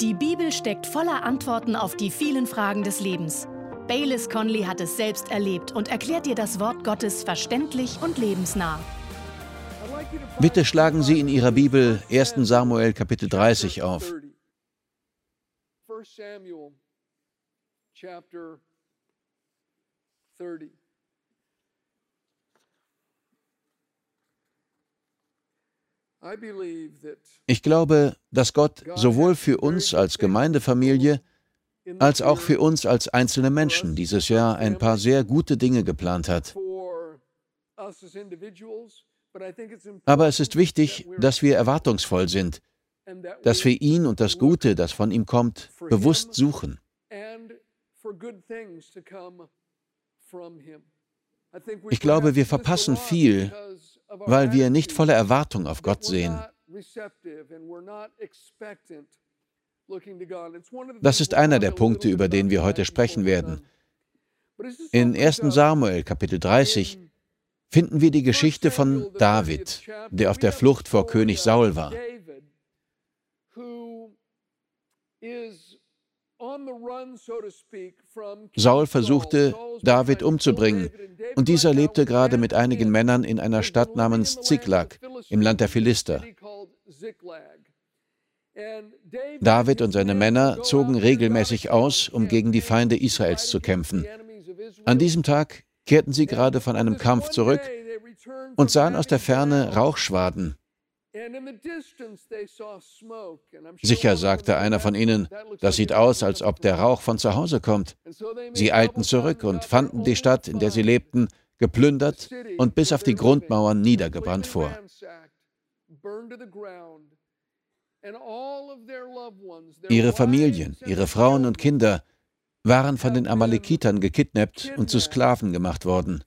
Die Bibel steckt voller Antworten auf die vielen Fragen des Lebens. Baylis Conley hat es selbst erlebt und erklärt dir das Wort Gottes verständlich und lebensnah. Bitte schlagen Sie in Ihrer Bibel 1. Samuel Kapitel 30 auf. 1 Samuel chapter 30. Ich glaube, dass Gott sowohl für uns als Gemeindefamilie als auch für uns als einzelne Menschen dieses Jahr ein paar sehr gute Dinge geplant hat. Aber es ist wichtig, dass wir erwartungsvoll sind, dass wir ihn und das Gute, das von ihm kommt, bewusst suchen. Ich glaube, wir verpassen viel, weil wir nicht voller Erwartung auf Gott sehen. Das ist einer der Punkte, über den wir heute sprechen werden. In 1 Samuel Kapitel 30 finden wir die Geschichte von David, der auf der Flucht vor König Saul war. Saul versuchte, David umzubringen, und dieser lebte gerade mit einigen Männern in einer Stadt namens Ziklag im Land der Philister. David und seine Männer zogen regelmäßig aus, um gegen die Feinde Israels zu kämpfen. An diesem Tag kehrten sie gerade von einem Kampf zurück und sahen aus der Ferne Rauchschwaden. Sicher, sagte einer von ihnen, das sieht aus, als ob der Rauch von zu Hause kommt. Sie eilten zurück und fanden die Stadt, in der sie lebten, geplündert und bis auf die Grundmauern niedergebrannt vor. Ihre Familien, ihre Frauen und Kinder waren von den Amalekitern gekidnappt und zu Sklaven gemacht worden.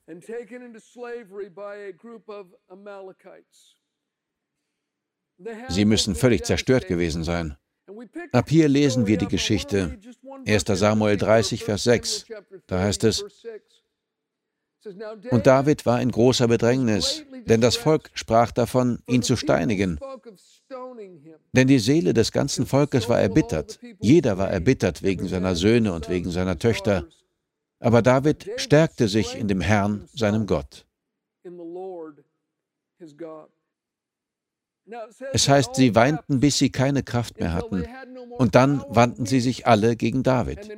Sie müssen völlig zerstört gewesen sein. Ab hier lesen wir die Geschichte. 1. Samuel 30, Vers 6. Da heißt es, und David war in großer Bedrängnis, denn das Volk sprach davon, ihn zu steinigen. Denn die Seele des ganzen Volkes war erbittert. Jeder war erbittert wegen seiner Söhne und wegen seiner Töchter. Aber David stärkte sich in dem Herrn, seinem Gott. Es heißt, sie weinten, bis sie keine Kraft mehr hatten. Und dann wandten sie sich alle gegen David.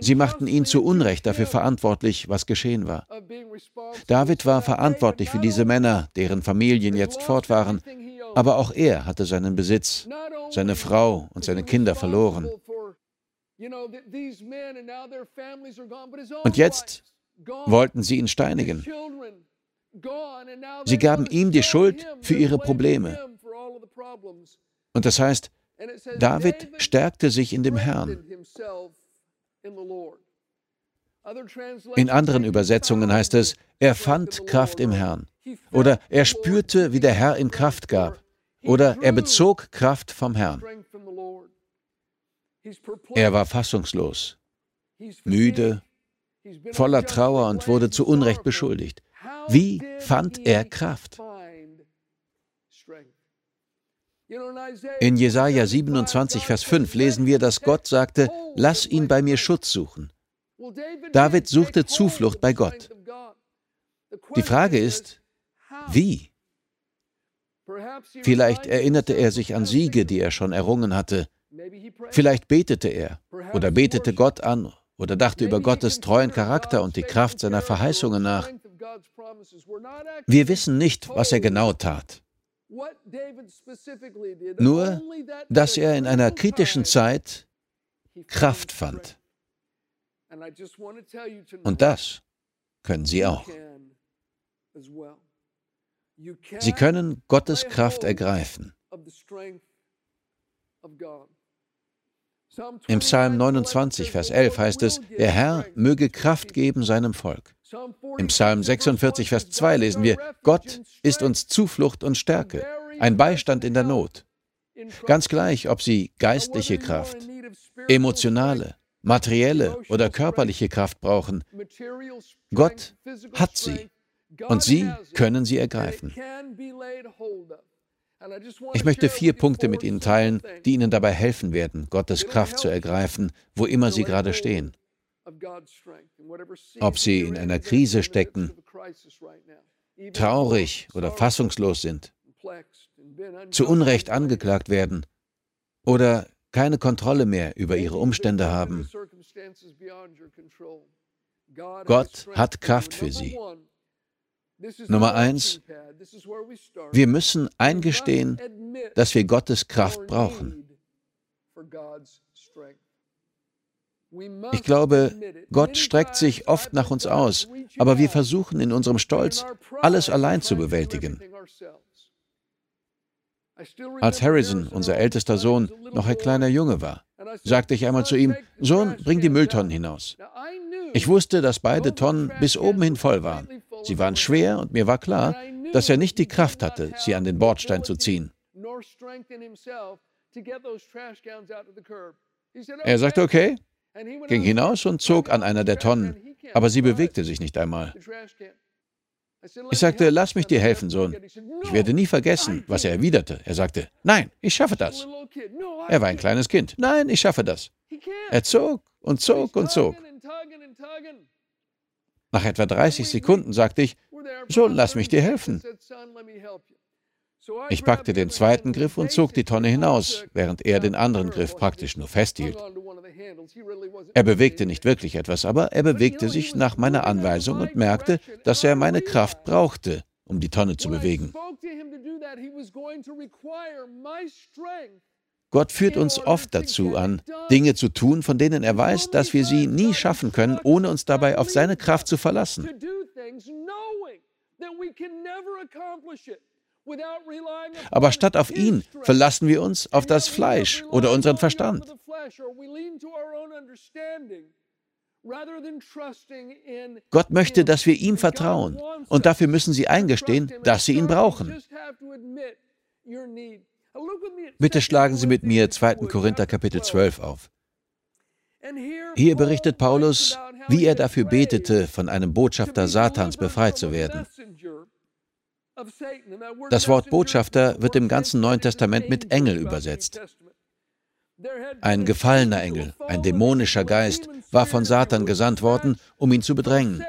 Sie machten ihn zu Unrecht dafür verantwortlich, was geschehen war. David war verantwortlich für diese Männer, deren Familien jetzt fort waren, aber auch er hatte seinen Besitz, seine Frau und seine Kinder verloren. Und jetzt wollten sie ihn steinigen. Sie gaben ihm die Schuld für ihre Probleme. Und das heißt, David stärkte sich in dem Herrn. In anderen Übersetzungen heißt es, er fand Kraft im Herrn. Oder er spürte, wie der Herr ihm Kraft gab. Oder er bezog Kraft vom Herrn. Er war fassungslos, müde, voller Trauer und wurde zu Unrecht beschuldigt. Wie fand er Kraft? In Jesaja 27, Vers 5 lesen wir, dass Gott sagte: Lass ihn bei mir Schutz suchen. David suchte Zuflucht bei Gott. Die Frage ist, wie? Vielleicht erinnerte er sich an Siege, die er schon errungen hatte. Vielleicht betete er oder betete Gott an oder dachte über Gottes treuen Charakter und die Kraft seiner Verheißungen nach. Wir wissen nicht, was er genau tat. Nur, dass er in einer kritischen Zeit Kraft fand. Und das können Sie auch. Sie können Gottes Kraft ergreifen. Im Psalm 29, Vers 11 heißt es, der Herr möge Kraft geben seinem Volk. Im Psalm 46, Vers 2 lesen wir, Gott ist uns Zuflucht und Stärke, ein Beistand in der Not. Ganz gleich, ob sie geistliche Kraft, emotionale, materielle oder körperliche Kraft brauchen, Gott hat sie und sie können sie ergreifen. Ich möchte vier Punkte mit Ihnen teilen, die Ihnen dabei helfen werden, Gottes Kraft zu ergreifen, wo immer Sie gerade stehen. Ob Sie in einer Krise stecken, traurig oder fassungslos sind, zu Unrecht angeklagt werden oder keine Kontrolle mehr über ihre Umstände haben. Gott hat Kraft für sie. Nummer eins, wir müssen eingestehen, dass wir Gottes Kraft brauchen. Ich glaube, Gott streckt sich oft nach uns aus, aber wir versuchen in unserem Stolz, alles allein zu bewältigen. Als Harrison, unser ältester Sohn, noch ein kleiner Junge war, sagte ich einmal zu ihm, Sohn, bring die Mülltonnen hinaus. Ich wusste, dass beide Tonnen bis oben hin voll waren. Sie waren schwer und mir war klar, dass er nicht die Kraft hatte, sie an den Bordstein zu ziehen. Er sagte, okay, ging hinaus und zog an einer der Tonnen, aber sie bewegte sich nicht einmal. Ich sagte, lass mich dir helfen, Sohn. Ich werde nie vergessen, was er erwiderte. Er sagte, nein, ich schaffe das. Er war ein kleines Kind. Nein, ich schaffe das. Er zog und zog und zog. Nach etwa 30 Sekunden sagte ich, Sohn, lass mich dir helfen. Ich packte den zweiten Griff und zog die Tonne hinaus, während er den anderen Griff praktisch nur festhielt. Er bewegte nicht wirklich etwas, aber er bewegte sich nach meiner Anweisung und merkte, dass er meine Kraft brauchte, um die Tonne zu bewegen. Gott führt uns oft dazu an, Dinge zu tun, von denen er weiß, dass wir sie nie schaffen können, ohne uns dabei auf seine Kraft zu verlassen. Aber statt auf ihn verlassen wir uns auf das Fleisch oder unseren Verstand. Gott möchte, dass wir ihm vertrauen und dafür müssen Sie eingestehen, dass Sie ihn brauchen. Bitte schlagen Sie mit mir 2. Korinther Kapitel 12 auf. Hier berichtet Paulus, wie er dafür betete, von einem Botschafter Satans befreit zu werden. Das Wort Botschafter wird im ganzen Neuen Testament mit Engel übersetzt. Ein gefallener Engel, ein dämonischer Geist, war von Satan gesandt worden, um ihn zu bedrängen.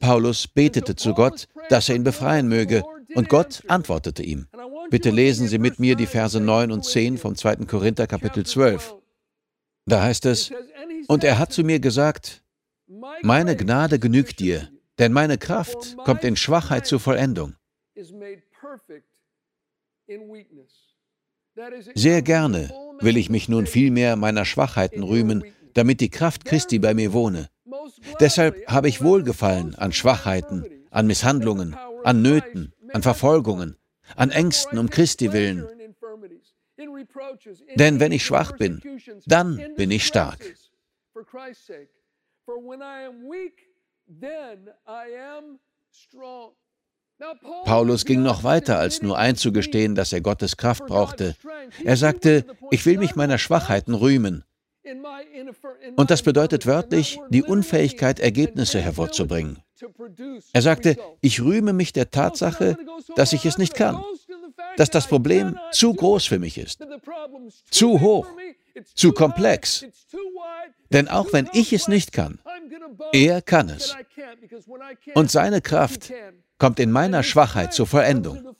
Paulus betete zu Gott, dass er ihn befreien möge, und Gott antwortete ihm. Bitte lesen Sie mit mir die Verse 9 und 10 vom 2. Korinther Kapitel 12. Da heißt es, und er hat zu mir gesagt, meine Gnade genügt dir, denn meine Kraft kommt in Schwachheit zur Vollendung. Sehr gerne will ich mich nun vielmehr meiner Schwachheiten rühmen, damit die Kraft Christi bei mir wohne. Deshalb habe ich Wohlgefallen an Schwachheiten, an Misshandlungen, an Nöten, an Verfolgungen, an Ängsten um Christi willen. Denn wenn ich schwach bin, dann bin ich stark. Paulus ging noch weiter, als nur einzugestehen, dass er Gottes Kraft brauchte. Er sagte, ich will mich meiner Schwachheiten rühmen. Und das bedeutet wörtlich, die Unfähigkeit, Ergebnisse hervorzubringen. Er sagte, ich rühme mich der Tatsache, dass ich es nicht kann, dass das Problem zu groß für mich ist, zu hoch, zu komplex. Denn auch wenn ich es nicht kann, er kann es. Und seine Kraft kommt in meiner Schwachheit zur Vollendung.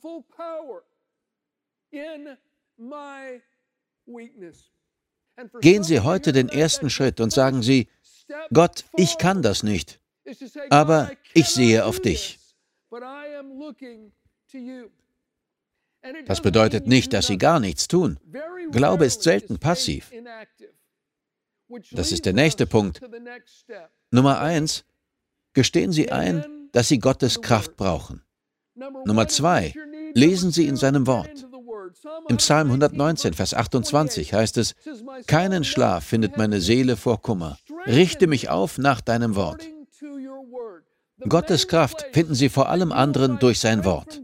Gehen Sie heute den ersten Schritt und sagen Sie, Gott, ich kann das nicht, aber ich sehe auf dich. Das bedeutet nicht, dass Sie gar nichts tun. Glaube ist selten passiv. Das ist der nächste Punkt. Nummer eins, gestehen Sie ein, dass Sie Gottes Kraft brauchen. Nummer zwei, lesen Sie in seinem Wort. Im Psalm 119, Vers 28 heißt es, Keinen Schlaf findet meine Seele vor Kummer. Richte mich auf nach deinem Wort. Gottes Kraft finden Sie vor allem anderen durch sein Wort.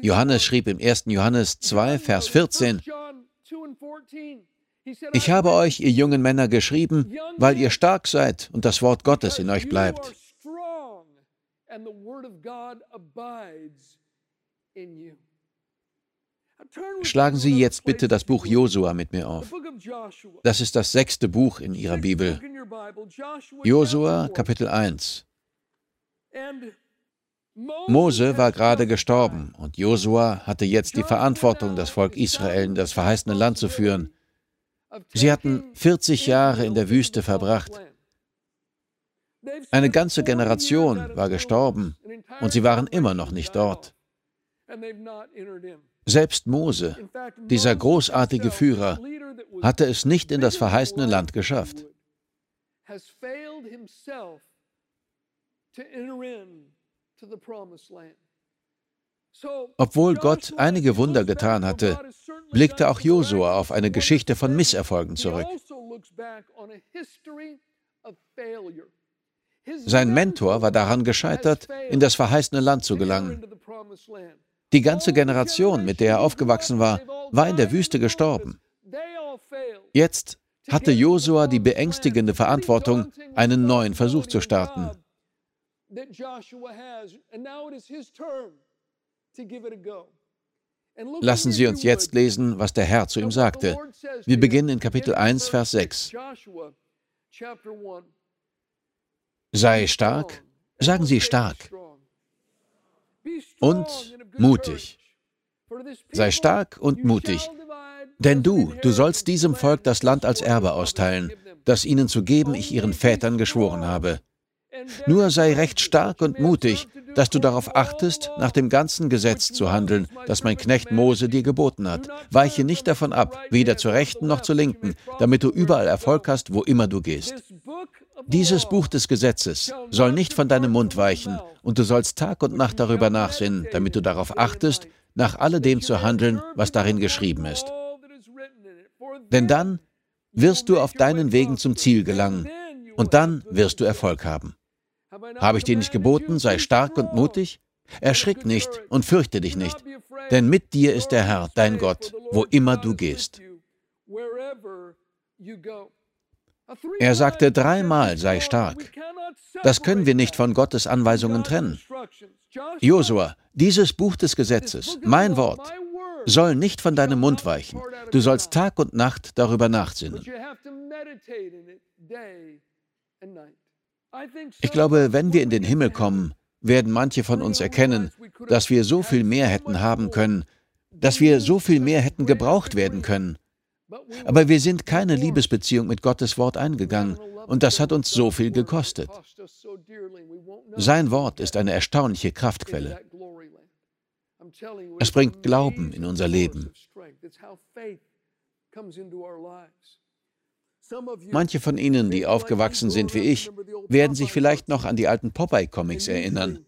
Johannes schrieb im 1. Johannes 2, Vers 14, ich habe euch, ihr jungen Männer, geschrieben, weil ihr stark seid und das Wort Gottes in euch bleibt. Schlagen Sie jetzt bitte das Buch Josua mit mir auf. Das ist das sechste Buch in Ihrer Bibel. Josua Kapitel 1. Mose war gerade gestorben und Josua hatte jetzt die Verantwortung, das Volk Israel in das verheißene Land zu führen. Sie hatten 40 Jahre in der Wüste verbracht. Eine ganze Generation war gestorben und sie waren immer noch nicht dort. Selbst Mose, dieser großartige Führer, hatte es nicht in das verheißene Land geschafft. Obwohl Gott einige Wunder getan hatte, blickte auch Josua auf eine Geschichte von Misserfolgen zurück. Sein Mentor war daran gescheitert, in das verheißene Land zu gelangen. Die ganze Generation, mit der er aufgewachsen war, war in der Wüste gestorben. Jetzt hatte Josua die beängstigende Verantwortung, einen neuen Versuch zu starten. Lassen Sie uns jetzt lesen, was der Herr zu ihm sagte. Wir beginnen in Kapitel 1, Vers 6. Sei stark, sagen Sie stark. und mutig. Sei stark und mutig, denn du, du sollst diesem Volk das Land als Erbe austeilen, das ihnen zu geben ich ihren Vätern geschworen habe. Nur sei recht stark und mutig, dass du darauf achtest, nach dem ganzen Gesetz zu handeln, das mein Knecht Mose dir geboten hat. Weiche nicht davon ab, weder zur rechten noch zur linken, damit du überall Erfolg hast, wo immer du gehst. Dieses Buch des Gesetzes soll nicht von deinem Mund weichen, und du sollst Tag und Nacht darüber nachsinnen, damit du darauf achtest, nach alledem zu handeln, was darin geschrieben ist. Denn dann wirst du auf deinen Wegen zum Ziel gelangen, und dann wirst du Erfolg haben. Habe ich dir nicht geboten, sei stark und mutig? Erschrick nicht und fürchte dich nicht, denn mit dir ist der Herr, dein Gott, wo immer du gehst. Er sagte dreimal, sei stark. Das können wir nicht von Gottes Anweisungen trennen. Josua, dieses Buch des Gesetzes, mein Wort, soll nicht von deinem Mund weichen. Du sollst Tag und Nacht darüber nachsinnen. Ich glaube, wenn wir in den Himmel kommen, werden manche von uns erkennen, dass wir so viel mehr hätten haben können, dass wir so viel mehr hätten gebraucht werden können. Aber wir sind keine Liebesbeziehung mit Gottes Wort eingegangen und das hat uns so viel gekostet. Sein Wort ist eine erstaunliche Kraftquelle. Es bringt Glauben in unser Leben. Manche von Ihnen, die aufgewachsen sind wie ich, werden sich vielleicht noch an die alten Popeye-Comics erinnern.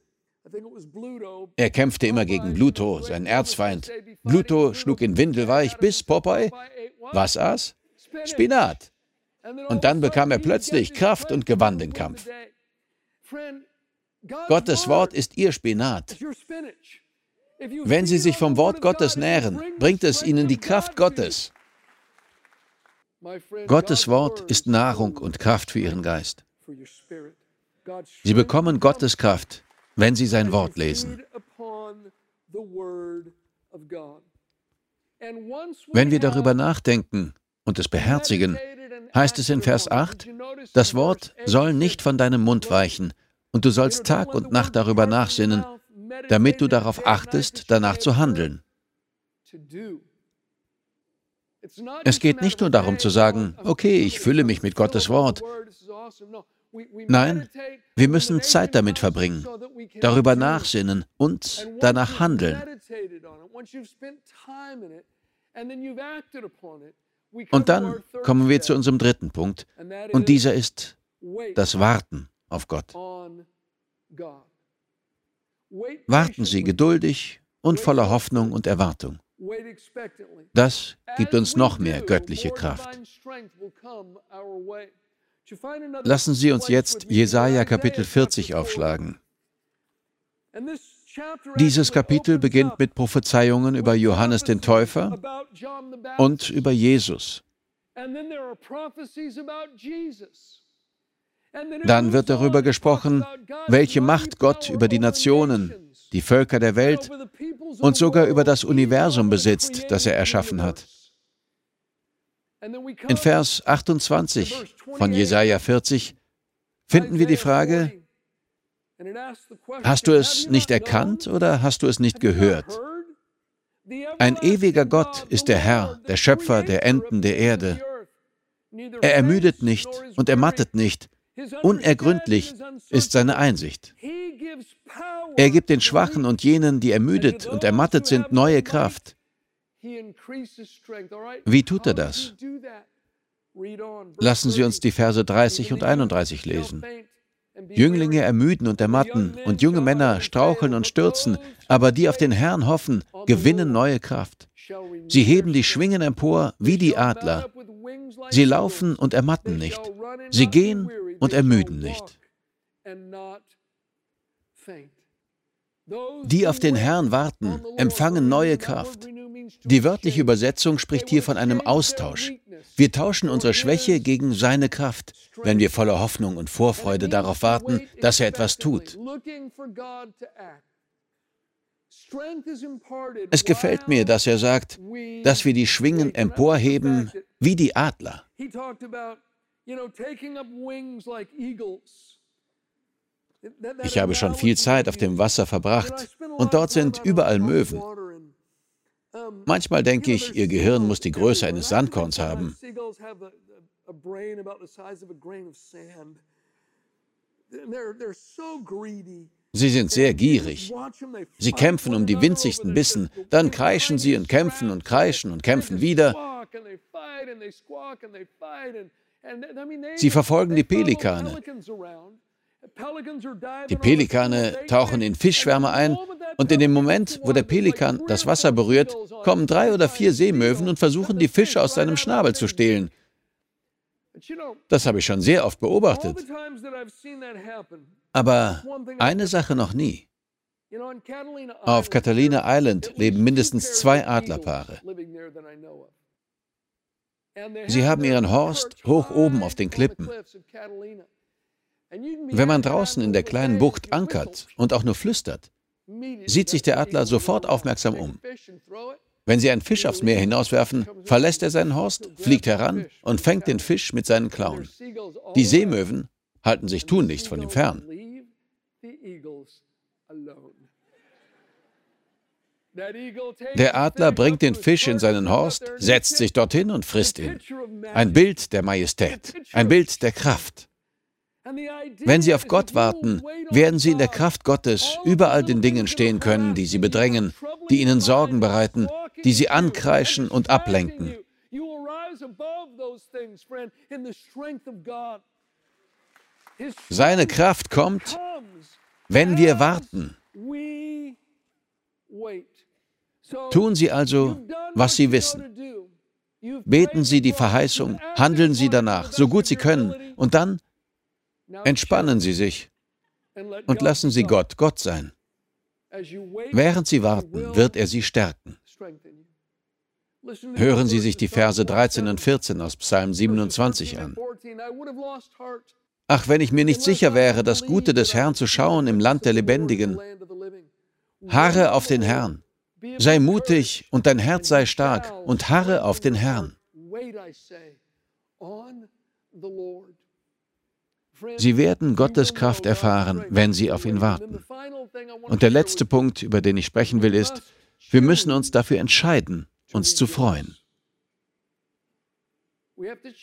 Er kämpfte immer gegen Bluto, seinen Erzfeind. Bluto schlug ihn windelweich, bis Popeye was aß? Spinat. Und dann bekam er plötzlich Kraft und gewann den Kampf. Gottes Wort ist Ihr Spinat. Wenn Sie sich vom Wort Gottes nähren, bringt es Ihnen die Kraft Gottes. Gottes Wort ist Nahrung und Kraft für Ihren Geist. Sie bekommen Gottes Kraft, wenn Sie sein Wort lesen. Wenn wir darüber nachdenken und es beherzigen, heißt es in Vers 8, das Wort soll nicht von deinem Mund weichen, und du sollst Tag und Nacht darüber nachsinnen, damit du darauf achtest, danach zu handeln. Es geht nicht nur darum zu sagen, okay, ich fülle mich mit Gottes Wort. Nein, wir müssen Zeit damit verbringen, darüber nachsinnen und danach handeln. Und dann kommen wir zu unserem dritten Punkt, und dieser ist das Warten auf Gott. Warten Sie geduldig und voller Hoffnung und Erwartung. Das gibt uns noch mehr göttliche Kraft. Lassen Sie uns jetzt Jesaja Kapitel 40 aufschlagen. Dieses Kapitel beginnt mit Prophezeiungen über Johannes den Täufer und über Jesus. Dann wird darüber gesprochen, welche Macht Gott über die Nationen, die Völker der Welt und sogar über das Universum besitzt, das er erschaffen hat. In Vers 28 von Jesaja 40 finden wir die Frage: Hast du es nicht erkannt oder hast du es nicht gehört? Ein ewiger Gott ist der Herr, der Schöpfer der Enden der Erde. Er ermüdet nicht und ermattet nicht. Unergründlich ist seine Einsicht. Er gibt den Schwachen und jenen, die ermüdet und ermattet sind, neue Kraft. Wie tut er das? Lassen Sie uns die Verse 30 und 31 lesen. Jünglinge ermüden und ermatten und junge Männer straucheln und stürzen, aber die auf den Herrn hoffen, gewinnen neue Kraft. Sie heben die Schwingen empor wie die Adler. Sie laufen und ermatten nicht. Sie gehen und ermüden nicht. Die auf den Herrn warten, empfangen neue Kraft. Die wörtliche Übersetzung spricht hier von einem Austausch. Wir tauschen unsere Schwäche gegen seine Kraft, wenn wir voller Hoffnung und Vorfreude darauf warten, dass er etwas tut. Es gefällt mir, dass er sagt, dass wir die Schwingen emporheben wie die Adler. Ich habe schon viel Zeit auf dem Wasser verbracht und dort sind überall Möwen. Manchmal denke ich, ihr Gehirn muss die Größe eines Sandkorns haben. Sie sind sehr gierig. Sie kämpfen um die winzigsten Bissen, dann kreischen sie und kämpfen und kreischen und kämpfen wieder. Sie verfolgen die Pelikane. Die Pelikane tauchen in Fischschwärme ein und in dem Moment, wo der Pelikan das Wasser berührt, kommen drei oder vier Seemöwen und versuchen, die Fische aus seinem Schnabel zu stehlen. Das habe ich schon sehr oft beobachtet. Aber eine Sache noch nie. Auf Catalina Island leben mindestens zwei Adlerpaare. Sie haben ihren Horst hoch oben auf den Klippen. Wenn man draußen in der kleinen Bucht ankert und auch nur flüstert, sieht sich der Adler sofort aufmerksam um. Wenn Sie einen Fisch aufs Meer hinauswerfen, verlässt er seinen Horst, fliegt heran und fängt den Fisch mit seinen Klauen. Die Seemöwen halten sich tunlichst von ihm fern. Der Adler bringt den Fisch in seinen Horst, setzt sich dorthin und frisst ihn. Ein Bild der Majestät, ein Bild der Kraft. Wenn Sie auf Gott warten, werden Sie in der Kraft Gottes überall den Dingen stehen können, die Sie bedrängen, die Ihnen Sorgen bereiten, die Sie ankreischen und ablenken. Seine Kraft kommt, wenn wir warten. Tun Sie also, was Sie wissen. Beten Sie die Verheißung, handeln Sie danach, so gut Sie können, und dann Entspannen Sie sich und lassen Sie Gott Gott sein. Während Sie warten, wird er Sie stärken. Hören Sie sich die Verse 13 und 14 aus Psalm 27 an. Ach, wenn ich mir nicht sicher wäre, das Gute des Herrn zu schauen im Land der Lebendigen. Harre auf den Herrn. Sei mutig und dein Herz sei stark und harre auf den Herrn. Sie werden Gottes Kraft erfahren, wenn sie auf ihn warten. Und der letzte Punkt, über den ich sprechen will, ist, wir müssen uns dafür entscheiden, uns zu freuen.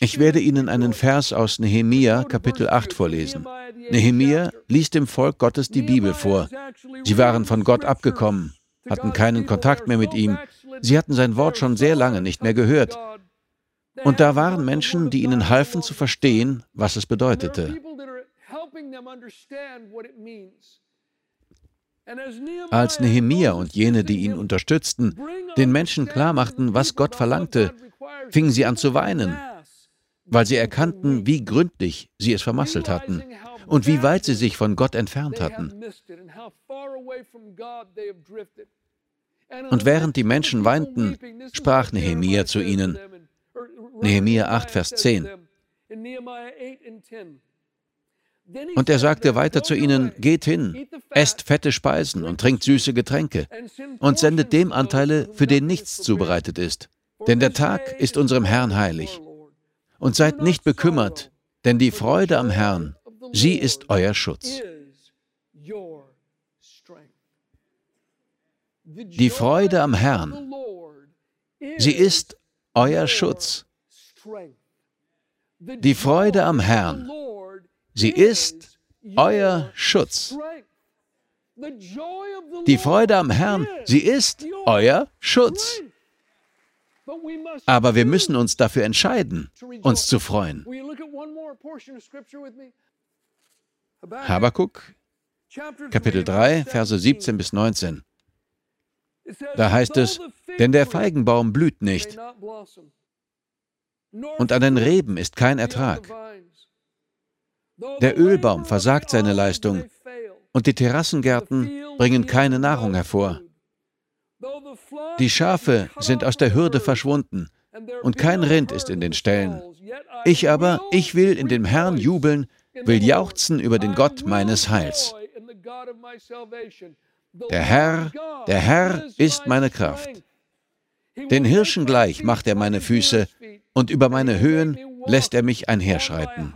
Ich werde Ihnen einen Vers aus Nehemia Kapitel 8 vorlesen. Nehemia ließ dem Volk Gottes die Bibel vor. Sie waren von Gott abgekommen, hatten keinen Kontakt mehr mit ihm. Sie hatten sein Wort schon sehr lange nicht mehr gehört. Und da waren Menschen, die ihnen halfen zu verstehen, was es bedeutete. Als Nehemia und jene, die ihn unterstützten, den Menschen klarmachten, was Gott verlangte, fingen sie an zu weinen, weil sie erkannten, wie gründlich sie es vermasselt hatten und wie weit sie sich von Gott entfernt hatten. Und während die Menschen weinten, sprach Nehemia zu ihnen, Nehemia 8, Vers 10. Und er sagte weiter zu ihnen, geht hin, esst fette Speisen und trinkt süße Getränke und sendet dem Anteile, für den nichts zubereitet ist. Denn der Tag ist unserem Herrn heilig. Und seid nicht bekümmert, denn die Freude am Herrn, sie ist euer Schutz. Die Freude am Herrn, sie ist euer Schutz. Die Freude am Herrn, sie ist euer Schutz. Die Freude am Herrn, sie ist euer Schutz. Aber wir müssen uns dafür entscheiden, uns zu freuen. Habakuk, Kapitel 3, Verse 17 bis 19. Da heißt es, denn der Feigenbaum blüht nicht und an den Reben ist kein Ertrag. Der Ölbaum versagt seine Leistung und die Terrassengärten bringen keine Nahrung hervor. Die Schafe sind aus der Hürde verschwunden und kein Rind ist in den Ställen. Ich aber, ich will in dem Herrn jubeln, will jauchzen über den Gott meines Heils. Der Herr, der Herr ist meine Kraft. Den Hirschen gleich macht er meine Füße, und über meine Höhen lässt er mich einherschreiten.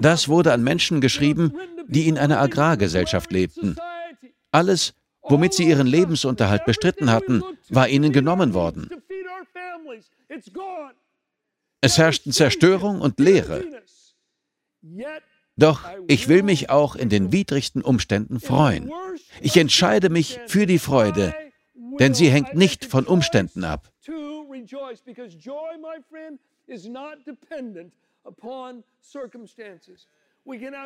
Das wurde an Menschen geschrieben, die in einer Agrargesellschaft lebten. Alles, womit sie ihren Lebensunterhalt bestritten hatten, war ihnen genommen worden. Es herrschten Zerstörung und Leere. Doch ich will mich auch in den widrigsten Umständen freuen. Ich entscheide mich für die Freude, denn sie hängt nicht von Umständen ab.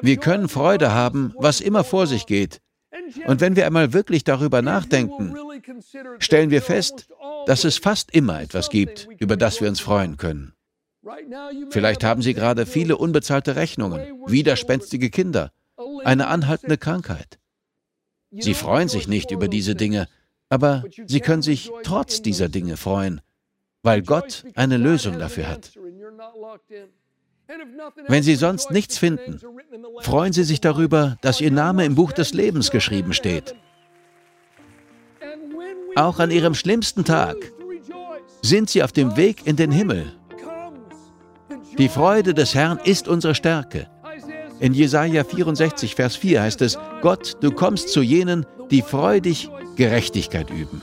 Wir können Freude haben, was immer vor sich geht. Und wenn wir einmal wirklich darüber nachdenken, stellen wir fest, dass es fast immer etwas gibt, über das wir uns freuen können. Vielleicht haben Sie gerade viele unbezahlte Rechnungen, widerspenstige Kinder, eine anhaltende Krankheit. Sie freuen sich nicht über diese Dinge, aber Sie können sich trotz dieser Dinge freuen, weil Gott eine Lösung dafür hat. Wenn Sie sonst nichts finden, freuen Sie sich darüber, dass Ihr Name im Buch des Lebens geschrieben steht. Auch an Ihrem schlimmsten Tag sind Sie auf dem Weg in den Himmel. Die Freude des Herrn ist unsere Stärke. In Jesaja 64, Vers 4 heißt es: Gott, du kommst zu jenen, die freudig Gerechtigkeit üben.